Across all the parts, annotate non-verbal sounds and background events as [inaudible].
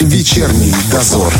Вечерний дозор.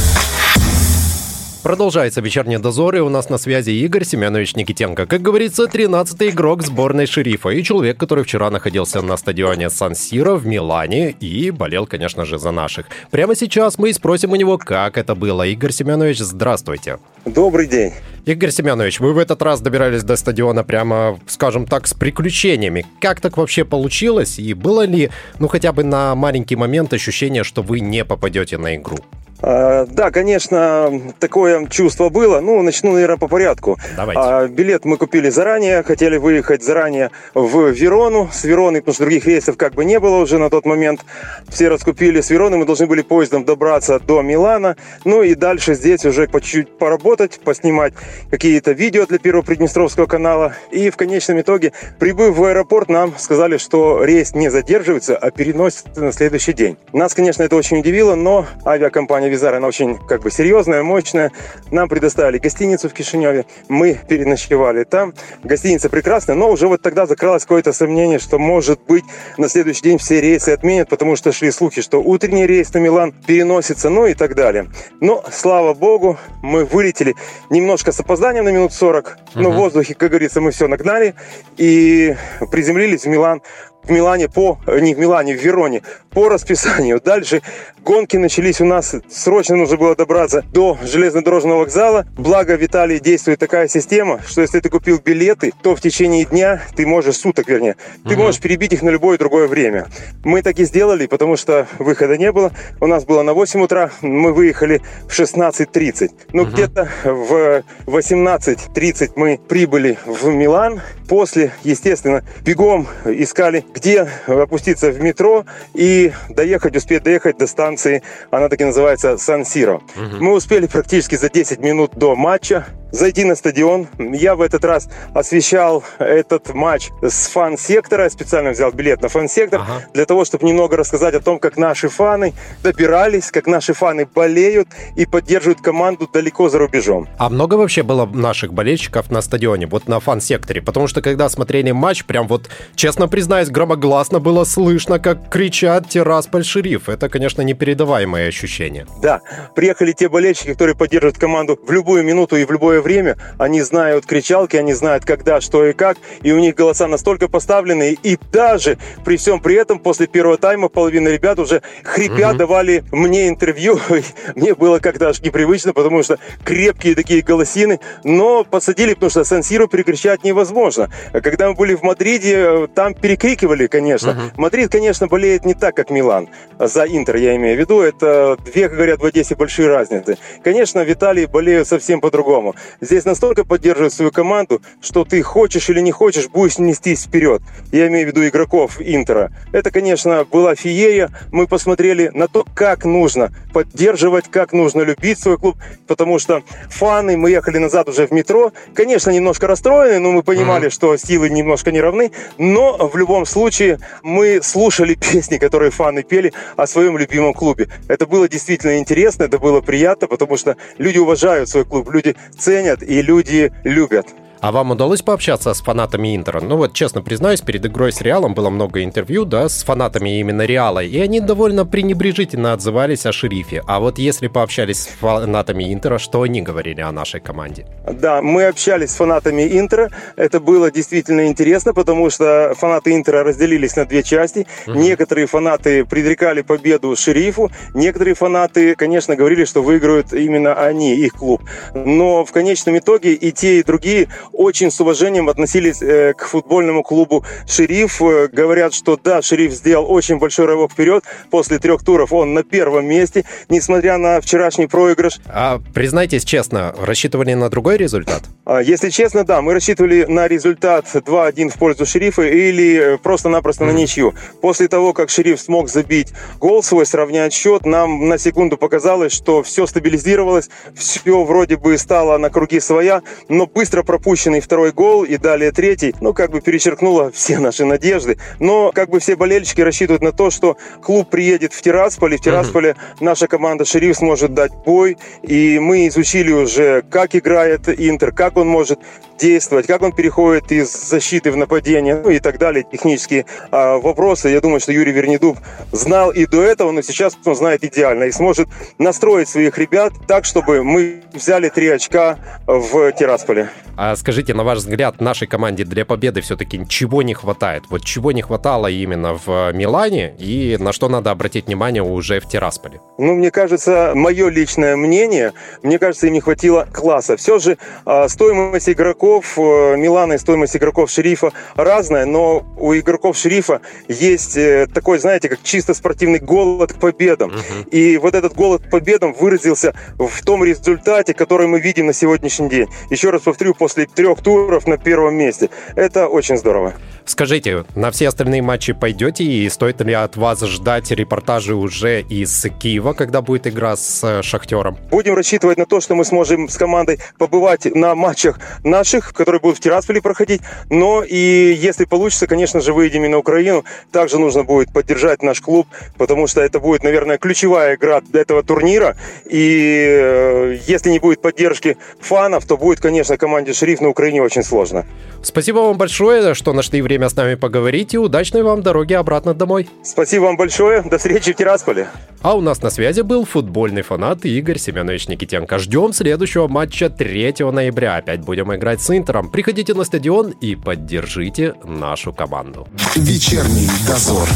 Продолжается вечерний дозор, и у нас на связи Игорь Семенович Никитенко. Как говорится, 13-й игрок сборной шерифа и человек, который вчера находился на стадионе Сан-Сиро в Милане и болел, конечно же, за наших. Прямо сейчас мы и спросим у него, как это было. Игорь Семенович, здравствуйте. Добрый день. Игорь Семенович, вы в этот раз добирались до стадиона прямо, скажем так, с приключениями. Как так вообще получилось? И было ли, ну хотя бы на маленький момент ощущение, что вы не попадете на игру? А, да, конечно, такое чувство было. Ну, начну, наверное, по порядку. Давайте. А, билет мы купили заранее, хотели выехать заранее в Верону. С Вероны, потому что других рейсов как бы не было уже на тот момент. Все раскупили с Вероны, мы должны были поездом добраться до Милана. Ну и дальше здесь уже по чуть-чуть поработать, поснимать какие-то видео для Первого Приднестровского канала. И в конечном итоге, прибыв в аэропорт, нам сказали, что рейс не задерживается, а переносится на следующий день. Нас, конечно, это очень удивило, но авиакомпания компания Визар, она очень как бы серьезная, мощная. Нам предоставили гостиницу в Кишиневе, мы переночевали там. Гостиница прекрасная, но уже вот тогда закралось какое-то сомнение, что может быть на следующий день все рейсы отменят, потому что шли слухи, что утренний рейс на Милан переносится, ну и так далее. Но, слава богу, мы вылетели немножко с опозданием на минут 40, но в воздухе, как говорится, мы все нагнали и приземлились в Милан в Милане по, не в Милане, в Вероне по расписанию. Дальше гонки начались у нас, срочно нужно было добраться до железнодорожного вокзала. Благо в Италии действует такая система, что если ты купил билеты, то в течение дня ты можешь, суток вернее, ты угу. можешь перебить их на любое другое время. Мы так и сделали, потому что выхода не было. У нас было на 8 утра, мы выехали в 16.30. Ну, угу. где-то в 18.30 мы прибыли в Милан. После, естественно, бегом искали, где опуститься в метро и доехать, успеть доехать до станции, она так и называется, Сан-Сиро. Угу. Мы успели практически за 10 минут до матча зайти на стадион. Я в этот раз освещал этот матч с фан-сектора. специально взял билет на фан-сектор ага. для того, чтобы немного рассказать о том, как наши фаны добирались, как наши фаны болеют и поддерживают команду далеко за рубежом. А много вообще было наших болельщиков на стадионе, вот на фан-секторе? Потому что когда смотрели матч, прям вот, честно признаюсь, громогласно было слышно, как кричат Тирасполь Шериф. Это, конечно, непередаваемое ощущение. Да, приехали те болельщики, которые поддерживают команду в любую минуту и в любое время, они знают кричалки, они знают когда, что и как, и у них голоса настолько поставлены, и даже при всем при этом после первого тайма половина ребят уже хрипя угу. давали мне интервью, [laughs] мне было как-то аж непривычно, потому что крепкие такие голосины, но посадили, потому что Сан-Сиро перекричать невозможно. Когда мы были в Мадриде, там перекрикивали, конечно. Угу. Мадрид, конечно, болеет не так, как Милан. За Интер я имею в виду. Это две, как говорят в Одессе, большие разницы. Конечно, в Италии болеют совсем по-другому здесь настолько поддерживают свою команду, что ты хочешь или не хочешь, будешь нестись вперед. Я имею в виду игроков Интера. Это, конечно, была феерия. Мы посмотрели на то, как нужно поддерживать, как нужно любить свой клуб, потому что фаны, мы ехали назад уже в метро, конечно, немножко расстроены, но мы понимали, mm-hmm. что силы немножко не равны, но в любом случае мы слушали [laughs] песни, которые фаны пели о своем любимом клубе. Это было действительно интересно, это было приятно, потому что люди уважают свой клуб, люди ценят ценят и люди любят. А вам удалось пообщаться с фанатами Интера? Ну вот, честно признаюсь, перед игрой с Реалом было много интервью, да, с фанатами именно Реала, и они довольно пренебрежительно отзывались о шерифе. А вот если пообщались с фанатами Интера, что они говорили о нашей команде? Да, мы общались с фанатами Интера. Это было действительно интересно, потому что фанаты Интера разделились на две части. Угу. Некоторые фанаты предрекали победу шерифу, некоторые фанаты, конечно, говорили, что выиграют именно они, их клуб. Но в конечном итоге и те, и другие очень с уважением относились э, к футбольному клубу «Шериф». Э, говорят, что да, «Шериф» сделал очень большой рывок вперед. После трех туров он на первом месте, несмотря на вчерашний проигрыш. А признайтесь честно, рассчитывали на другой результат? А, если честно, да, мы рассчитывали на результат 2-1 в пользу «Шерифа» или э, просто-напросто mm. на ничью. После того, как «Шериф» смог забить гол свой, сравнять счет, нам на секунду показалось, что все стабилизировалось, все вроде бы стало на круги своя, но быстро пропустили пропущенный второй гол и далее третий, ну, как бы перечеркнуло все наши надежды. Но, как бы все болельщики рассчитывают на то, что клуб приедет в Тирасполь, и в Тирасполе uh-huh. наша команда «Шериф» сможет дать бой, и мы изучили уже, как играет Интер, как он может действовать, как он переходит из защиты в нападение, ну и так далее, технические а, вопросы. Я думаю, что Юрий Вернедуб знал и до этого, но сейчас он знает идеально и сможет настроить своих ребят так, чтобы мы взяли три очка в Тирасполе. А скажите, на ваш взгляд, нашей команде для победы все-таки чего не хватает? Вот чего не хватало именно в Милане и на что надо обратить внимание уже в Тирасполе? Ну, мне кажется, мое личное мнение, мне кажется, им не хватило класса. Все же э, стоимость игроков э, Милана и стоимость игроков Шерифа разная, но у игроков Шерифа есть э, такой, знаете, как чисто спортивный голод к победам. Угу. И вот этот голод к победам выразился в том результате, который мы видим на сегодняшний день. Еще раз повторю, после трех туров на первом месте. Это очень здорово. Скажите, на все остальные матчи пойдете и стоит ли от вас ждать репортажи уже из Киева, когда будет игра с э, Шахтером? Будем рассчитывать на то, что мы сможем с командой побывать на матчах наших, которые будут в Тирасполе проходить. Но и если получится, конечно же, выйдем и на Украину. Также нужно будет поддержать наш клуб, потому что это будет, наверное, ключевая игра для этого турнира. И э, если не будет поддержки фанов, то будет, конечно, команде «Шериф» на Украине очень сложно. Спасибо вам большое, что нашли время время с нами поговорить и удачной вам дороги обратно домой. Спасибо вам большое. До встречи в Тирасполе. А у нас на связи был футбольный фанат Игорь Семенович Никитенко. Ждем следующего матча 3 ноября. Опять будем играть с Интером. Приходите на стадион и поддержите нашу команду. Вечерний дозор.